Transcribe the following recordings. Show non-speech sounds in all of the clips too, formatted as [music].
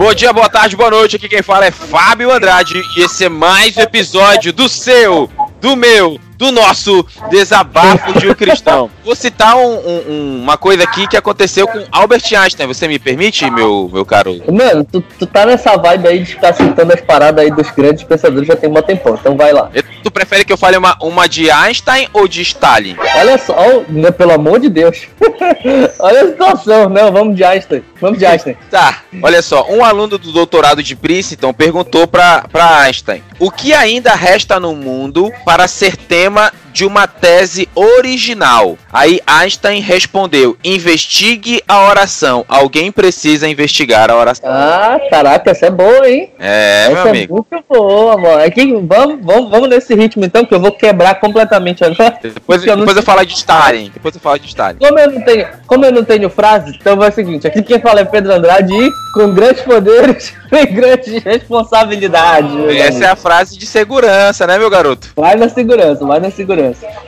Bom dia, boa tarde, boa noite. Aqui quem fala é Fábio Andrade e esse é mais um episódio do seu, do meu, do nosso desabafo de um cristão. [laughs] Vou citar um, um, uma coisa aqui que aconteceu com Albert Einstein. Você me permite, meu, meu caro? Mano, tu, tu tá nessa vibe aí de ficar citando as paradas aí dos grandes pensadores já tem um tempão, então vai lá. Tu prefere que eu fale uma, uma de Einstein ou de Stalin? Olha só, oh, pelo amor de Deus. [laughs] olha a situação, não, vamos de Einstein. Vamos de Einstein. tá, olha só, um aluno do doutorado de Princeton perguntou pra, pra Einstein: o que ainda resta no mundo para ser tema de uma tese original. Aí Einstein respondeu: investigue a oração. Alguém precisa investigar a oração. Ah, caraca, essa é boa, hein? É, essa meu é amigo. muito boa, mano. É que, vamos, vamos, vamos nesse ritmo então, que eu vou quebrar completamente agora. [laughs] Depois, eu, depois eu falar de Stalin. Depois eu falo de Stalin. Como eu não tenho, como eu não tenho frase, então vai o seguinte: aqui quem fala é Pedro Andrade e com grandes poderes [laughs] vem grandes responsabilidades. Essa é a frase de segurança, né, meu garoto? Vai na segurança, vai na segurança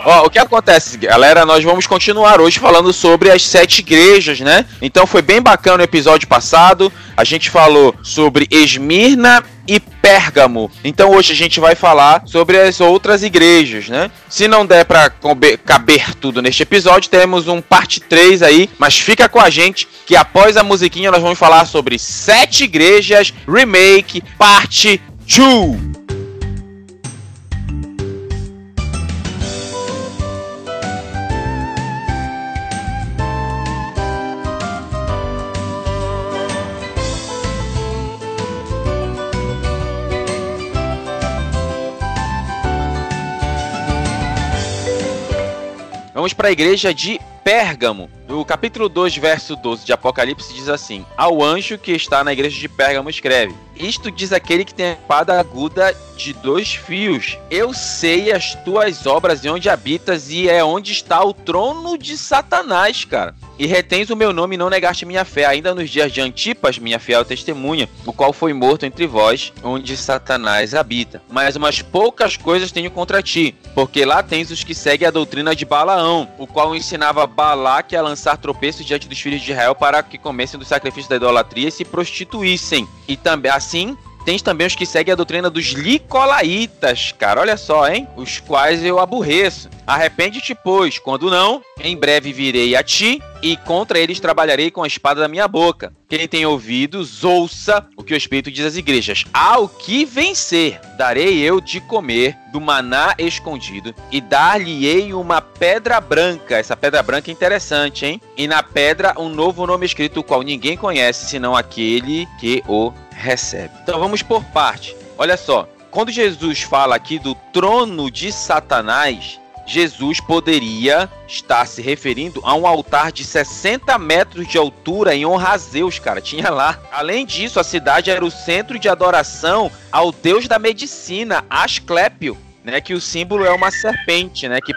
Ó, o que acontece, galera? Nós vamos continuar hoje falando sobre as sete igrejas, né? Então foi bem bacana o episódio passado. A gente falou sobre Esmirna e Pérgamo. Então hoje a gente vai falar sobre as outras igrejas, né? Se não der para caber tudo neste episódio, temos um parte 3 aí, mas fica com a gente que após a musiquinha nós vamos falar sobre sete igrejas remake parte 2. Para a igreja de Pérgamo. No capítulo 2, verso 12 de Apocalipse diz assim: Ao anjo que está na igreja de Pérgamo escreve: Isto diz aquele que tem a espada aguda de dois fios. Eu sei as tuas obras e onde habitas e é onde está o trono de Satanás, cara. E retens o meu nome e não negaste minha fé, ainda nos dias de Antipas, minha fiel testemunha, o qual foi morto entre vós, onde Satanás habita. Mas umas poucas coisas tenho contra ti, porque lá tens os que seguem a doutrina de Balaão, o qual ensinava Balaque a lançar tropeços diante dos filhos de Israel para que comessem dos sacrifícios da idolatria e se prostituíssem. E também assim Tens também os que seguem a doutrina dos Licolaitas, cara, olha só, hein? Os quais eu aborreço. Arrepende-te, pois, quando não, em breve virei a ti e contra eles trabalharei com a espada da minha boca. Quem tem ouvidos, ouça o que o Espírito diz às igrejas. Ao que vencer, darei eu de comer do maná escondido e dar-lhe-ei uma pedra branca. Essa pedra branca é interessante, hein? E na pedra um novo nome escrito, o qual ninguém conhece, senão aquele que o recebe. Então vamos por parte. Olha só, quando Jesus fala aqui do trono de Satanás, Jesus poderia estar se referindo a um altar de 60 metros de altura em honra a Zeus, cara. Tinha lá. Além disso, a cidade era o centro de adoração ao deus da medicina, Asclépio. Né, que o símbolo é uma serpente, né, que,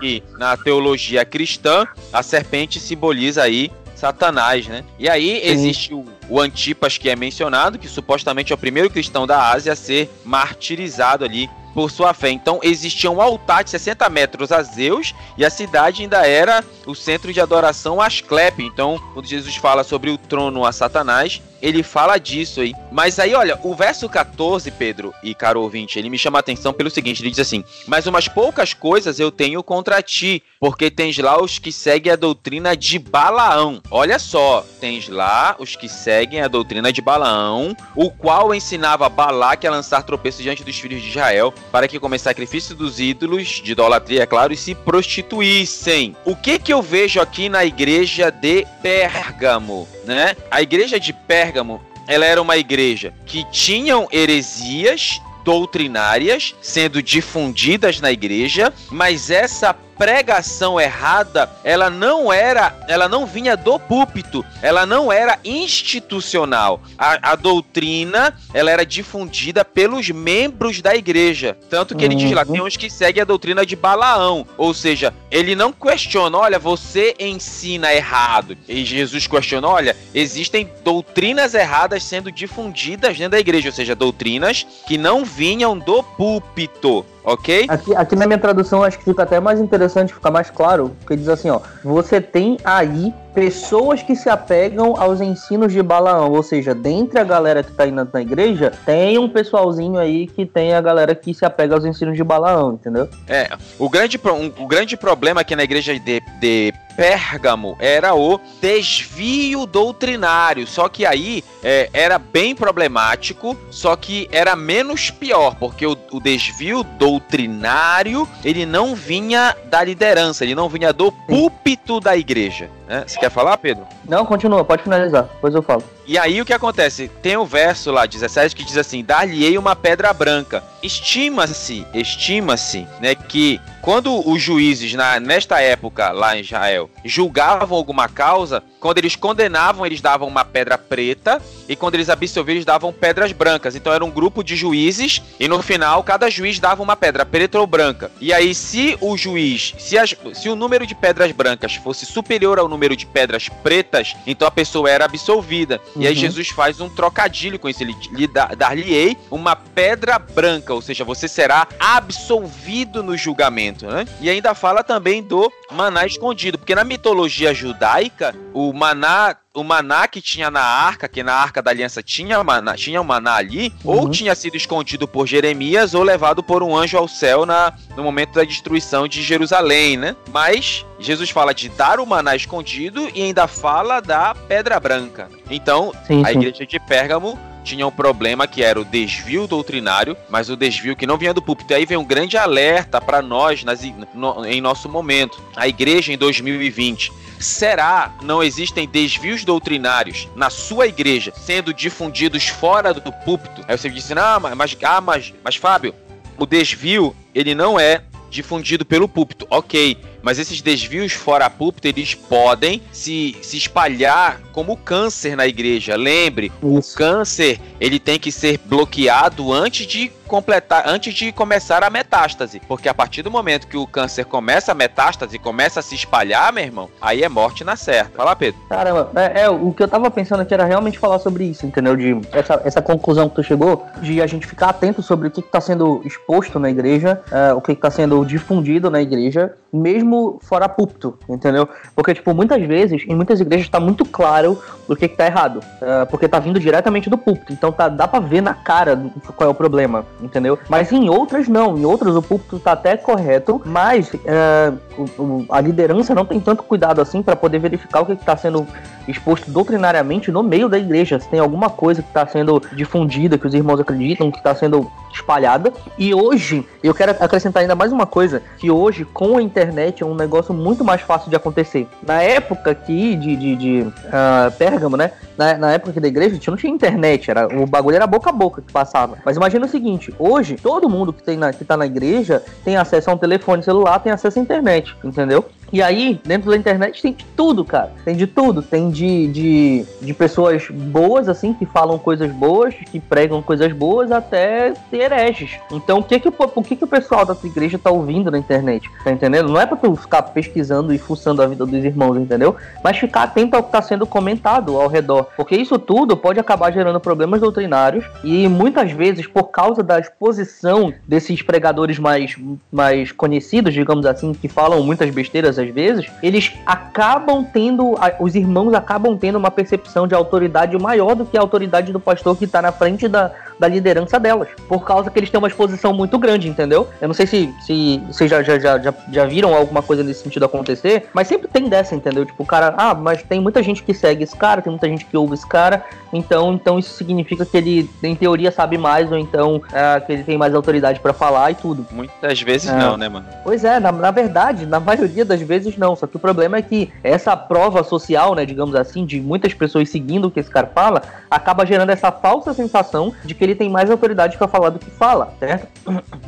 que na teologia cristã a serpente simboliza aí Satanás, né? E aí existe o, o, Antipas que é mencionado, que supostamente é o primeiro cristão da Ásia a ser martirizado ali por sua fé. Então existia um altar de 60 metros a Zeus e a cidade ainda era o centro de adoração a Asclepe. Então, quando Jesus fala sobre o trono a Satanás, ele fala disso aí. Mas aí, olha, o verso 14, Pedro e caro ouvinte, ele me chama a atenção pelo seguinte: ele diz assim: Mas umas poucas coisas eu tenho contra ti, porque tens lá os que seguem a doutrina de Balaão. Olha só, tens lá os que seguem a doutrina de Balaão, o qual ensinava Balaque a lançar tropeços diante dos filhos de Israel, para que comece sacrifício dos ídolos, de idolatria, é claro, e se prostituíssem. O que que eu vejo aqui na igreja de Pérgamo, né? A igreja de Pérgamo, ela era uma igreja que tinham heresias doutrinárias sendo difundidas na igreja, mas essa pregação errada, ela não era, ela não vinha do púlpito, ela não era institucional. A, a doutrina, ela era difundida pelos membros da igreja. Tanto que ele diz lá, uhum. tem uns que seguem a doutrina de Balaão, ou seja, ele não questiona, olha, você ensina errado. E Jesus questiona, olha, existem doutrinas erradas sendo difundidas dentro da igreja, ou seja, doutrinas que não vinham do púlpito ok? Aqui, aqui na minha tradução acho que fica até mais interessante, fica mais claro, porque diz assim, ó, você tem aí pessoas que se apegam aos ensinos de Balaão, ou seja, dentre a galera que tá indo na igreja, tem um pessoalzinho aí que tem a galera que se apega aos ensinos de Balaão, entendeu? É, o grande, um, o grande problema aqui na igreja de, de Pérgamo era o desvio doutrinário. Só que aí é, era bem problemático, só que era menos pior, porque o, o, desvio doutrinário ele não vinha da liderança, ele não vinha do púlpito da igreja. Né? Você quer falar, Pedro? Não, continua, pode finalizar, depois eu falo. E aí o que acontece? Tem o um verso lá, 17, que diz assim: Dar-lhe-ei uma pedra branca. Estima-se, estima-se, né, que quando os juízes, na, nesta época lá em Israel, julgavam alguma causa, quando eles condenavam, eles davam uma pedra preta, e quando eles absolviam, eles davam pedras brancas. Então era um grupo de juízes, e no final, cada juiz dava uma pedra preta ou branca. E aí, se o juiz, se, as, se o número de pedras brancas fosse superior ao número de pedras pretas, então a pessoa era absolvida. Uhum. E aí uhum. Jesus faz um trocadilho com isso, ele lhe dar-lhe-ei uma pedra branca, ou seja, você será absolvido no julgamento, né? E ainda fala também do maná escondido, porque na mitologia judaica, o maná o maná que tinha na arca, que na arca da aliança tinha, maná, tinha um maná ali, uhum. ou tinha sido escondido por Jeremias, ou levado por um anjo ao céu na, no momento da destruição de Jerusalém, né? Mas Jesus fala de dar o maná escondido e ainda fala da pedra branca. Então, sim, a sim. igreja de Pérgamo tinha um problema que era o desvio doutrinário, mas o desvio que não vinha do púlpito. E aí vem um grande alerta para nós nas, no, em nosso momento. A igreja em 2020. Será não existem desvios doutrinários na sua igreja sendo difundidos fora do púlpito? Aí você disse, ah, mas, ah, mas, mas Fábio, o desvio ele não é difundido pelo púlpito. Ok, mas esses desvios fora púlpito, eles podem se, se espalhar como câncer na igreja. Lembre, Isso. o câncer, ele tem que ser bloqueado antes de completar, antes de começar a metástase. Porque a partir do momento que o câncer começa a metástase, começa a se espalhar, meu irmão, aí é morte na certa. Fala, Pedro. Caramba, é, é, o que eu tava pensando aqui era realmente falar sobre isso, entendeu? De essa, essa conclusão que tu chegou, de a gente ficar atento sobre o que, está sendo exposto na igreja, é, o que, está sendo difundido na igreja, mesmo fora púlpito, entendeu? Porque, tipo, muitas vezes, em muitas igrejas está muito claro o que, que tá errado, é, porque tá vindo diretamente do púlpito, então tá, dá pra ver na cara qual é o problema entendeu? Mas em outras não, em outras o púlpito tá até correto, mas é, o, a liderança não tem tanto cuidado assim para poder verificar o que está sendo exposto doutrinariamente no meio da igreja, se tem alguma coisa que está sendo difundida, que os irmãos acreditam, que está sendo espalhada. E hoje, eu quero acrescentar ainda mais uma coisa, que hoje, com a internet, é um negócio muito mais fácil de acontecer. Na época aqui de, de, de uh, Pérgamo, né? Na, na época aqui da igreja, a gente não tinha internet, era, o bagulho era boca a boca que passava. Mas imagina o seguinte, hoje, todo mundo que, tem na, que tá na igreja tem acesso a um telefone celular, tem acesso à internet, entendeu? E aí, dentro da internet tem de tudo, cara. Tem de tudo. Tem de, de, de pessoas boas, assim, que falam coisas boas, que pregam coisas boas, até hereges. Então, o que que, o que que o pessoal da tua igreja tá ouvindo na internet? Tá entendendo? Não é pra tu ficar pesquisando e fuçando a vida dos irmãos, entendeu? Mas ficar atento ao que tá sendo comentado ao redor. Porque isso tudo pode acabar gerando problemas doutrinários e muitas vezes, por causa da exposição desses pregadores mais, mais conhecidos, digamos assim, que falam muitas besteiras às vezes, eles acabam tendo, os irmãos acabam tendo uma percepção de autoridade maior do que a autoridade do pastor que está na frente da, da liderança delas, por causa que eles têm uma exposição muito grande, entendeu? Eu não sei se, se vocês já, já, já, já viram alguma coisa nesse sentido acontecer, mas sempre tem dessa, entendeu? Tipo, o cara, ah, mas tem muita gente que segue esse cara, tem muita gente que ouve esse cara, então, então isso significa que ele, em teoria, sabe mais, ou então é, que ele tem mais autoridade para falar e tudo. Muitas vezes é. não, né, mano? Pois é, na, na verdade, na maioria das vezes não, só que o problema é que essa prova social, né, digamos assim, de muitas pessoas seguindo o que esse cara fala, acaba gerando essa falsa sensação de que ele tem mais autoridade para falar do que fala, certo?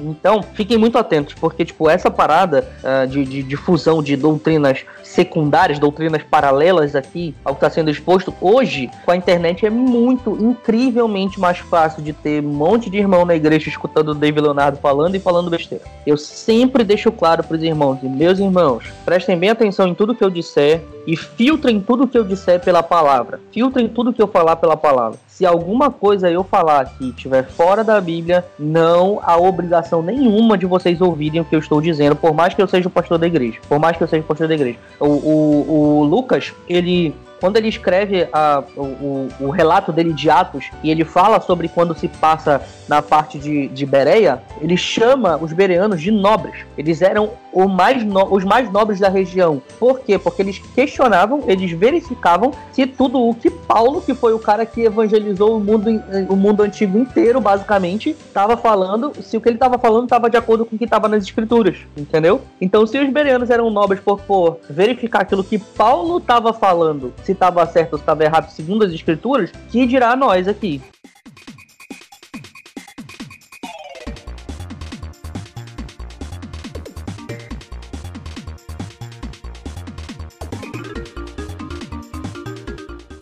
Então, fiquem muito atentos, porque, tipo, essa parada uh, de, de difusão de doutrinas secundárias, doutrinas paralelas aqui ao que está sendo exposto, hoje, com a internet, é muito, incrivelmente mais fácil de ter um monte de irmão na igreja escutando o David Leonardo falando e falando besteira. Eu sempre deixo claro para os irmãos, e meus irmãos, prestem bem atenção em tudo que eu disser e filtrem tudo que eu disser pela palavra. Filtrem tudo que eu falar pela palavra se alguma coisa eu falar que estiver fora da Bíblia, não há obrigação nenhuma de vocês ouvirem o que eu estou dizendo, por mais que eu seja o pastor da igreja. Por mais que eu seja o pastor da igreja. O, o, o Lucas, ele quando ele escreve a, o, o, relato dele de Atos e ele fala sobre quando se passa na parte de, de Bereia, ele chama os bereanos de nobres. Eles eram mais no, os mais nobres da região. Por quê? Porque eles questionavam, eles verificavam se tudo o que Paulo, que foi o cara que evangelizou o mundo, o mundo antigo inteiro, basicamente, estava falando, se o que ele estava falando estava de acordo com o que estava nas escrituras, entendeu? Então, se os bereanos eram nobres por, por verificar aquilo que Paulo estava falando, se estava certo ou se estava errado segundo as escrituras, que dirá nós aqui.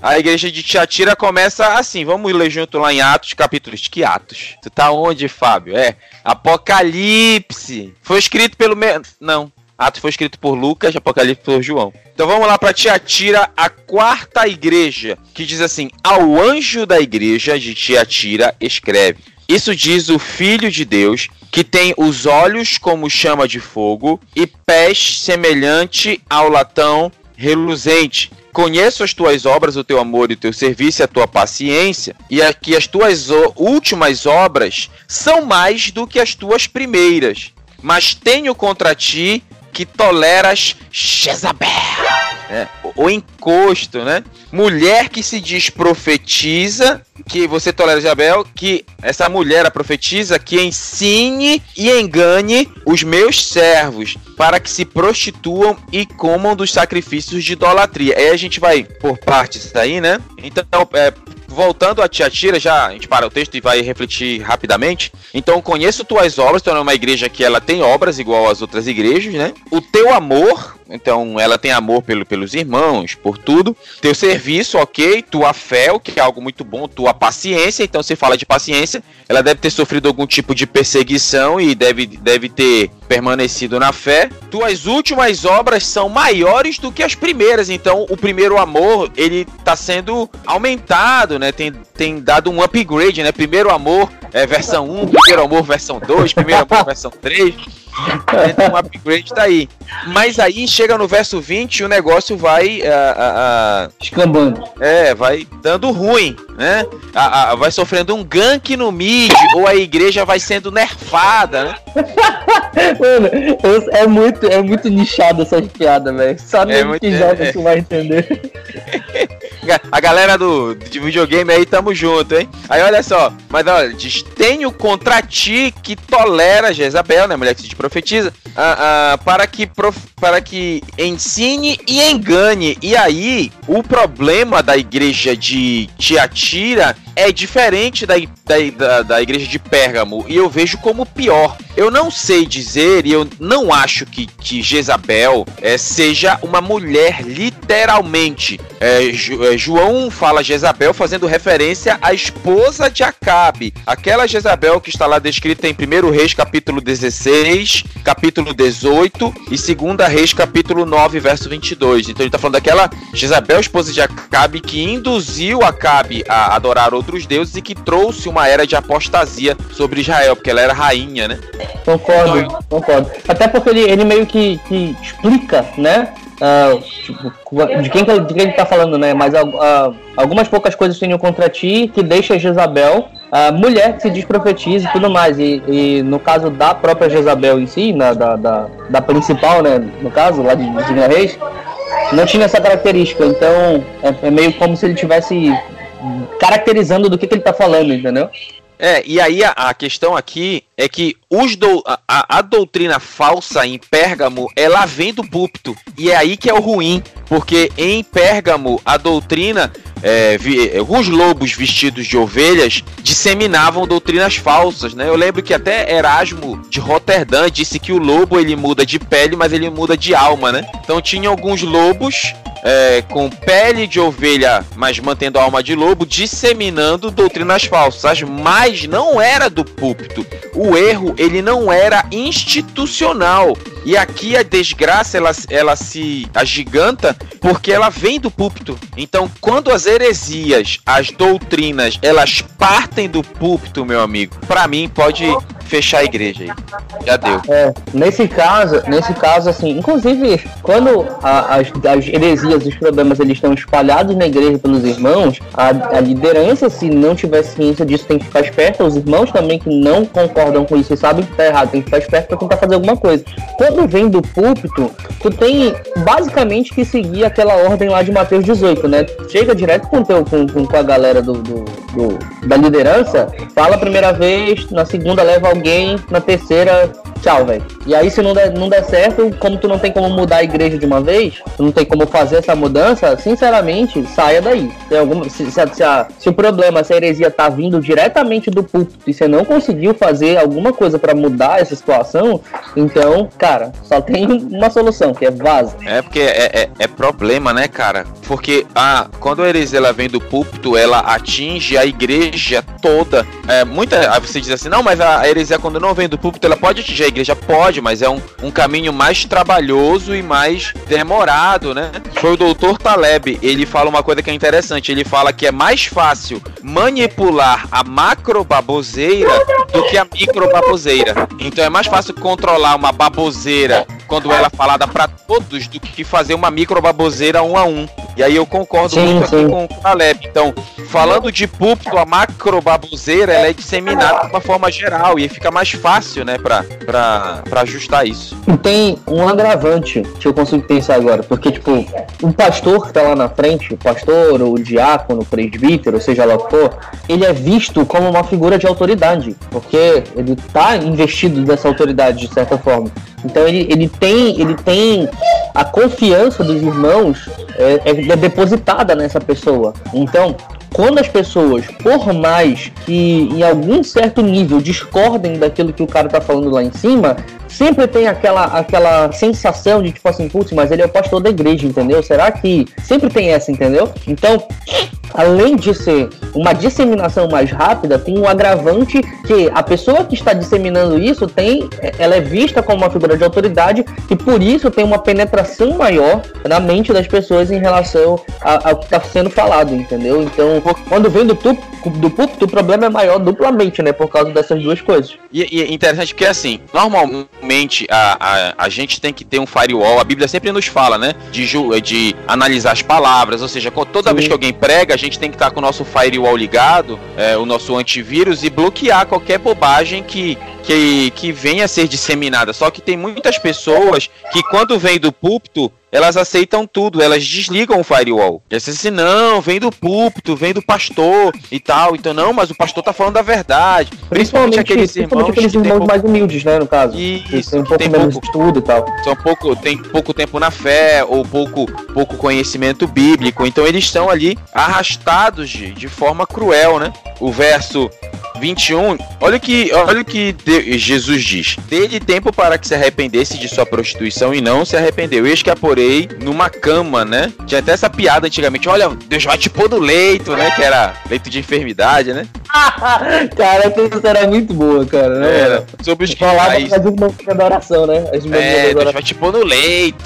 A igreja de Tiatira começa assim, vamos ler junto lá em Atos, capítulos. Que Atos? Tu tá onde, Fábio? É, Apocalipse. Foi escrito pelo... Me... Não, Atos foi escrito por Lucas, Apocalipse por João. Então vamos lá para Tiatira, a quarta igreja, que diz assim: Ao anjo da igreja de Tiatira escreve. Isso diz o Filho de Deus, que tem os olhos como chama de fogo e pés semelhante ao latão reluzente. Conheço as tuas obras, o teu amor e o teu serviço e a tua paciência, e que as tuas últimas obras são mais do que as tuas primeiras. Mas tenho contra ti que toleras Jezabel. É, o encosto, né? Mulher que se diz profetiza, que você tolera Jezabel, que essa mulher a profetiza que ensine e engane os meus servos para que se prostituam e comam dos sacrifícios de idolatria. Aí a gente vai por partes aí, né? Então, é, voltando a Tiatira, já a gente para o texto e vai refletir rapidamente. Então, conheço tuas obras, tu é uma igreja que ela tem obras igual às outras igrejas, né? O teu amor, então ela tem amor pelo, pelos irmãos, por tudo. Teu serviço, ok. Tua fé, o que é algo muito bom. Tua paciência, então se fala de paciência, ela deve ter sofrido algum tipo de perseguição e deve, deve ter permanecido na fé. Tuas últimas obras são maiores do que as primeiras, então o primeiro amor ele está sendo aumentado, né? Tem, tem dado um upgrade, né? Primeiro amor é versão 1, primeiro amor versão 2, primeiro amor versão 3. Tem um upgrade tá aí. Mas aí chega no verso 20 e o negócio vai. Uh, Escambando. É, vai dando ruim, né? A, a, vai sofrendo um gank no mid, ou a igreja vai sendo nerfada, né? [laughs] Mano, é muito, é muito nichado essas piadas, velho. Só é muito, que joga é, vai entender. [laughs] A galera do, de videogame aí, tamo junto, hein? Aí olha só, mas olha, diz: Tenho contra ti que tolera Jezabel, né? Mulher que se profetiza, uh, uh, para, que prof, para que ensine e engane. E aí, o problema da igreja de Tiatira é diferente da, da, da, igreja de Pérgamo e eu vejo como pior. Eu não sei dizer e eu não acho que, que Jezabel é, seja uma mulher literalmente. É, João fala Jezabel fazendo referência à esposa de Acabe, aquela Jezabel que está lá descrita em 1 Reis capítulo 16, capítulo 18 e 2 Reis capítulo 9, verso 22. Então ele está falando daquela Jezabel, esposa de Acabe, que induziu Acabe a adorar outro outros deuses e que trouxe uma era de apostasia sobre Israel, porque ela era rainha, né? Concordo, então, concordo. Até porque ele, ele meio que, que explica, né? Uh, tipo, de, quem, de quem ele tá falando, né? Mas uh, algumas poucas coisas tenho contra ti que deixa Jezabel a mulher que se diz profetiza e tudo mais. E, e, no caso da própria Jezabel em si, na, da, da, da principal, né? No caso, lá de Digna Reis, não tinha essa característica. Então é, é meio como se ele tivesse caracterizando do que, que ele tá falando, entendeu? É, e aí a, a, questão aqui é que os do, a, a, doutrina falsa em Pérgamo, ela vem do púlpito. E é aí que é o ruim, porque em Pérgamo a doutrina, é, vi, alguns lobos vestidos de ovelhas disseminavam doutrinas falsas, né? Eu lembro que até Erasmo de Roterdã disse que o lobo ele muda de pele, mas ele muda de alma, né? Então tinha alguns lobos é, com pele de ovelha, mas mantendo a alma de lobo, disseminando doutrinas falsas, mas não era do púlpito. O erro ele não era institucional E aqui a desgraça ela, ela se agiganta porque ela vem do púlpito. Então, quando as heresias, as doutrinas, elas partem do púlpito, meu amigo, para mim pode fechar a igreja aí. Já deu. É, nesse caso, nesse caso, assim, inclusive, quando a, as, as heresias, os problemas, eles estão espalhados na igreja pelos irmãos, a, a, liderança, se não tiver ciência disso, tem que ficar esperta. Os irmãos também que não concordam com isso e sabem que tá errado, tem que ficar esperto para tentar fazer alguma coisa. Quando vem do púlpito, tu tem basicamente que seguir aquela ordem lá de Mateus 18, né? Chega direto com, teu, com, com a galera do, do, do da liderança, fala a primeira vez, na segunda leva alguém, na terceira, tchau, velho. E aí, se não der, não der certo, como tu não tem como mudar a igreja de uma vez, tu não tem como fazer essa mudança, sinceramente, saia daí. Se, algum, se, se, se, a, se o problema, se a heresia tá vindo diretamente do púlpito e você não conseguiu fazer alguma coisa para mudar essa situação, então, cara, só tem uma solução, que é vaza. É porque é, é, é problema, né, cara? Porque ah, quando a heresia ela vem do púlpito, ela atinge a igreja toda. É, muita, você diz assim, não, mas a heresia heresia, quando não vem do púlpito, ela pode atingir a igreja? Pode, mas é um, um caminho mais trabalhoso e mais demorado, né? Foi o doutor Taleb, ele fala uma coisa que é interessante. Ele fala que é mais fácil manipular a macro baboseira do que a micro baboseira. Então é mais fácil controlar uma baboseira quando ela é falada para todos do que fazer uma micro baboseira um a um. E aí eu concordo sim, muito sim. aqui com o Taleb. Então, falando de púlpito, a macro baboseira ela é disseminada de uma forma geral e fica mais fácil, né, pra, pra, pra ajustar isso. E tem um agravante que eu consigo pensar agora, porque, tipo, o pastor que tá lá na frente, o pastor, o diácono, o presbítero, seja lá o que for, ele é visto como uma figura de autoridade, porque ele tá investido dessa autoridade de certa forma. Então ele, ele tem ele tem a confiança dos irmãos é, é depositada nessa pessoa. Então quando as pessoas, por mais que em algum certo nível discordem daquilo que o cara tá falando lá em cima, sempre tem aquela, aquela sensação de tipo assim, putz, mas ele é o pastor da igreja, entendeu? Será que sempre tem essa, entendeu? Então, além de ser uma disseminação mais rápida, tem um agravante que a pessoa que está disseminando isso tem, ela é vista como uma figura de autoridade e por isso tem uma penetração maior na mente das pessoas em relação ao que está sendo falado, entendeu? Então, quando vem do, tup, do púlpito, o problema é maior duplamente, né? Por causa dessas duas coisas. E, e é interessante porque assim, normalmente a, a, a gente tem que ter um firewall, a Bíblia sempre nos fala, né? De, de analisar as palavras, ou seja, toda Sim. vez que alguém prega, gente tem que estar com o nosso firewall ligado, é, o nosso antivírus, e bloquear qualquer bobagem que, que, que venha a ser disseminada. Só que tem muitas pessoas que, quando vem do púlpito, elas aceitam tudo, elas desligam o firewall. E assim, não, vem do púlpito, vem do pastor e tal. Então, não, mas o pastor tá falando a verdade. Principalmente, aqueles irmãos, aqueles irmãos pouco... mais humildes, né, no caso. Isso, tem um pouco tem menos pouco, estudo e tal. São pouco, tem pouco tempo na fé, ou pouco, pouco conhecimento bíblico. Então, eles estão ali arrastados de, de forma cruel, né? O verso 21, olha que, olha o que Jesus diz: Dê-lhe tempo para que se arrependesse de sua prostituição e não se arrependeu. Eis que a porei numa cama, né? Tinha até essa piada antigamente: Olha, Deus vai te pôr no leito, né? Que era leito de enfermidade, né? [laughs] cara, essa era muito boa, cara. Né? Era. Sobre os que as de adoração, né? As é, Deus vai te pôr no leito,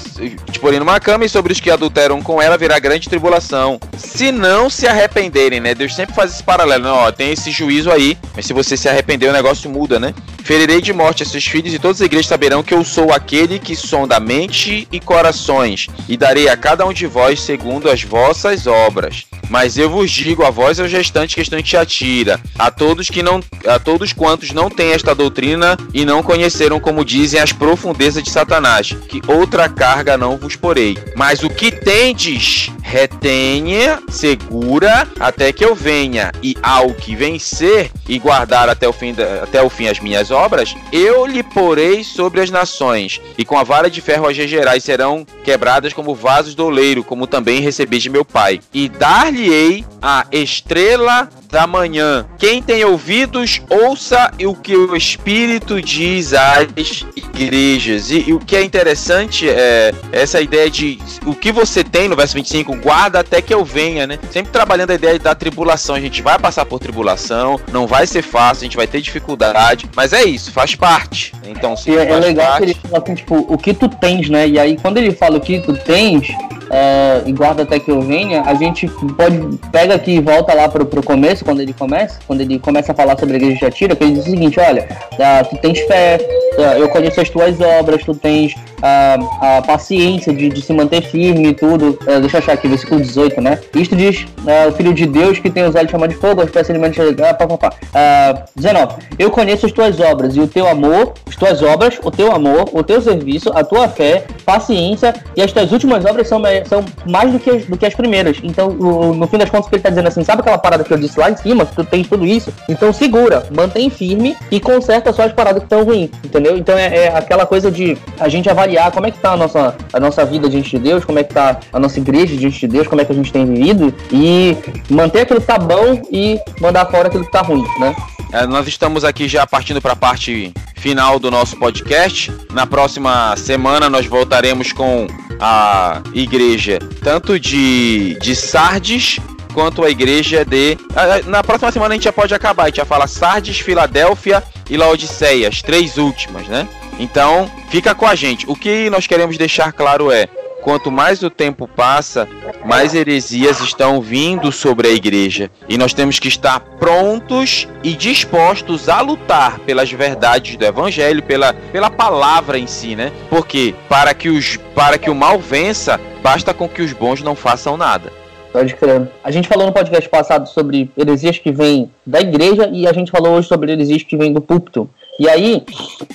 te pôr numa cama e sobre os que adulteram com ela virá grande tribulação. Se não se arrependerem, né? Deus sempre faz esse paralelo, né? Ó, tem esse juízo aí, mas se você se arrepender, o negócio muda, né? Ferirei de morte seus filhos e todas as igrejas saberão que eu sou aquele que sonda mente e corações, e darei a cada um de vós segundo as vossas obras. Mas eu vos digo a vós aos restantes que estão em Tiatira, a todos que não, a todos quantos não têm esta doutrina e não conheceram, como dizem, as profundezas de Satanás, que outra carga não vos porei. Mas o que tendes, retenha, segura, até que eu venha, e ao que vencer e guardar até o fim, da, até o fim as minhas obras, eu lhe porei sobre as nações, e com a vara de ferro as gerais serão quebradas como vasos do oleiro, como também recebi de meu pai. E dar-lhe enviei a estrela da manhã. Quem tem ouvidos, ouça o que o Espírito diz às igrejas. E, e, o que é interessante é essa ideia de o que você tem no verso 25, guarda até que eu venha, né? Sempre trabalhando a ideia da tribulação. A gente vai passar por tribulação, não vai ser fácil, a gente vai ter dificuldade, mas é isso, faz parte. Então, sim, é, é legal parte... que ele fala assim, tipo, o que tu tens, né? E aí, quando ele fala o que tu tens, é, e guarda até que eu venha, a gente pode pega aqui e volta lá pro, pro começo, quando ele começa, quando ele começa a falar sobre a igreja de Atira, que ele diz o seguinte, olha, ah, tu tens fé, ah, eu conheço as tuas obras, tu tens a, a paciência de, de, se manter firme e tudo. É, deixa eu achar aqui, versículo 18, né? Isto diz é, o Filho de Deus que tem os olhos chamados de fogo, as peças de ah, pá, pá, pá. Ah, 19. Eu conheço as tuas obras e o teu amor, as tuas obras, o teu amor, o teu serviço, a tua fé, paciência e as tuas últimas obras são, são mais do que, as, do que as primeiras. Então, o, no fim das contas, o que ele tá dizendo assim, sabe aquela parada que eu disse lá em cima, que tu tens tudo isso? Então segura, mantém firme e conserta só as paradas que estão ruins, entendeu? Então é, é aquela coisa de a gente avaliar avaliar como é que tá a nossa, a nossa vida diante de Deus, como é que tá a nossa igreja diante de Deus, como é que a gente tem vivido e manter aquilo que tá bom e mandar fora aquilo que tá ruim, né? É, nós estamos aqui já partindo para a parte final do nosso podcast. Na próxima semana nós voltaremos com a igreja tanto de, de Sardes quanto a igreja de. Na próxima semana a gente já pode acabar, a gente já fala Sardes, Filadélfia e Laodiceia, as três últimas, né? Então, fica com a gente. O que nós queremos deixar claro é: quanto mais o tempo passa, mais heresias estão vindo sobre a igreja. E nós temos que estar prontos e dispostos a lutar pelas verdades do evangelho, pela, pela palavra em si, né? Porque para que, os, para que o mal vença, basta com que os bons não façam nada. Pode crer. A gente falou no podcast passado sobre heresias que vêm da igreja e a gente falou hoje sobre heresias que vêm do púlpito. E aí,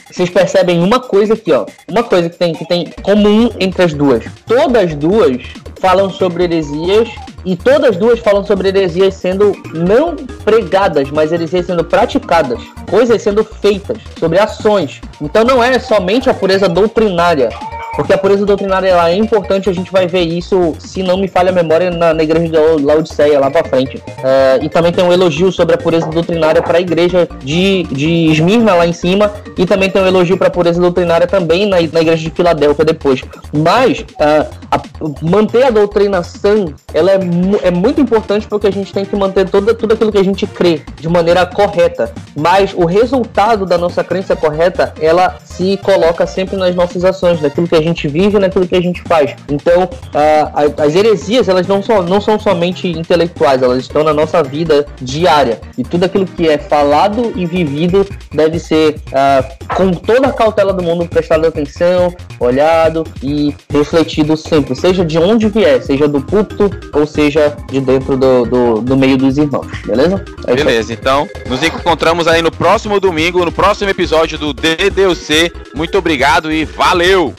vocês percebem uma coisa aqui, ó. Uma coisa que tem, que tem comum entre as duas. Todas duas falam sobre heresias e todas duas falam sobre heresias sendo não pregadas, mas heresias sendo praticadas, coisas sendo feitas, sobre ações. Então não é somente a pureza doutrinária, porque a pureza doutrinária ela é importante, a gente vai ver isso, se não me falha a memória, na, na igreja de Laodiceia, lá pra frente. É, e também tem um elogio sobre a pureza doutrinária para a igreja de, de Esmirna, lá em cima, e também tem um elogio para a pureza doutrinária também na, na igreja de Filadélfia depois. Mas é, a, manter a doutrina sã, ela é, é muito importante porque a gente tem que manter toda, tudo aquilo que a gente crê de maneira correta. Mas o resultado da nossa crença correta, ela se coloca sempre nas nossas ações, naquilo que a gente vive, naquilo que a gente faz. Então, a, as heresias, elas não são, não são somente intelectuais, elas estão na nossa vida diária. E tudo aquilo que é falado e vivido deve ser, uh, com toda a cautela do mundo, prestado atenção, olhado e refletido sempre, seja de onde vier, seja do púlpito ou seja de dentro do, do, do meio dos irmãos, beleza? É beleza, então nos encontramos aí no próximo domingo, no próximo episódio do DDUC. Muito obrigado e valeu!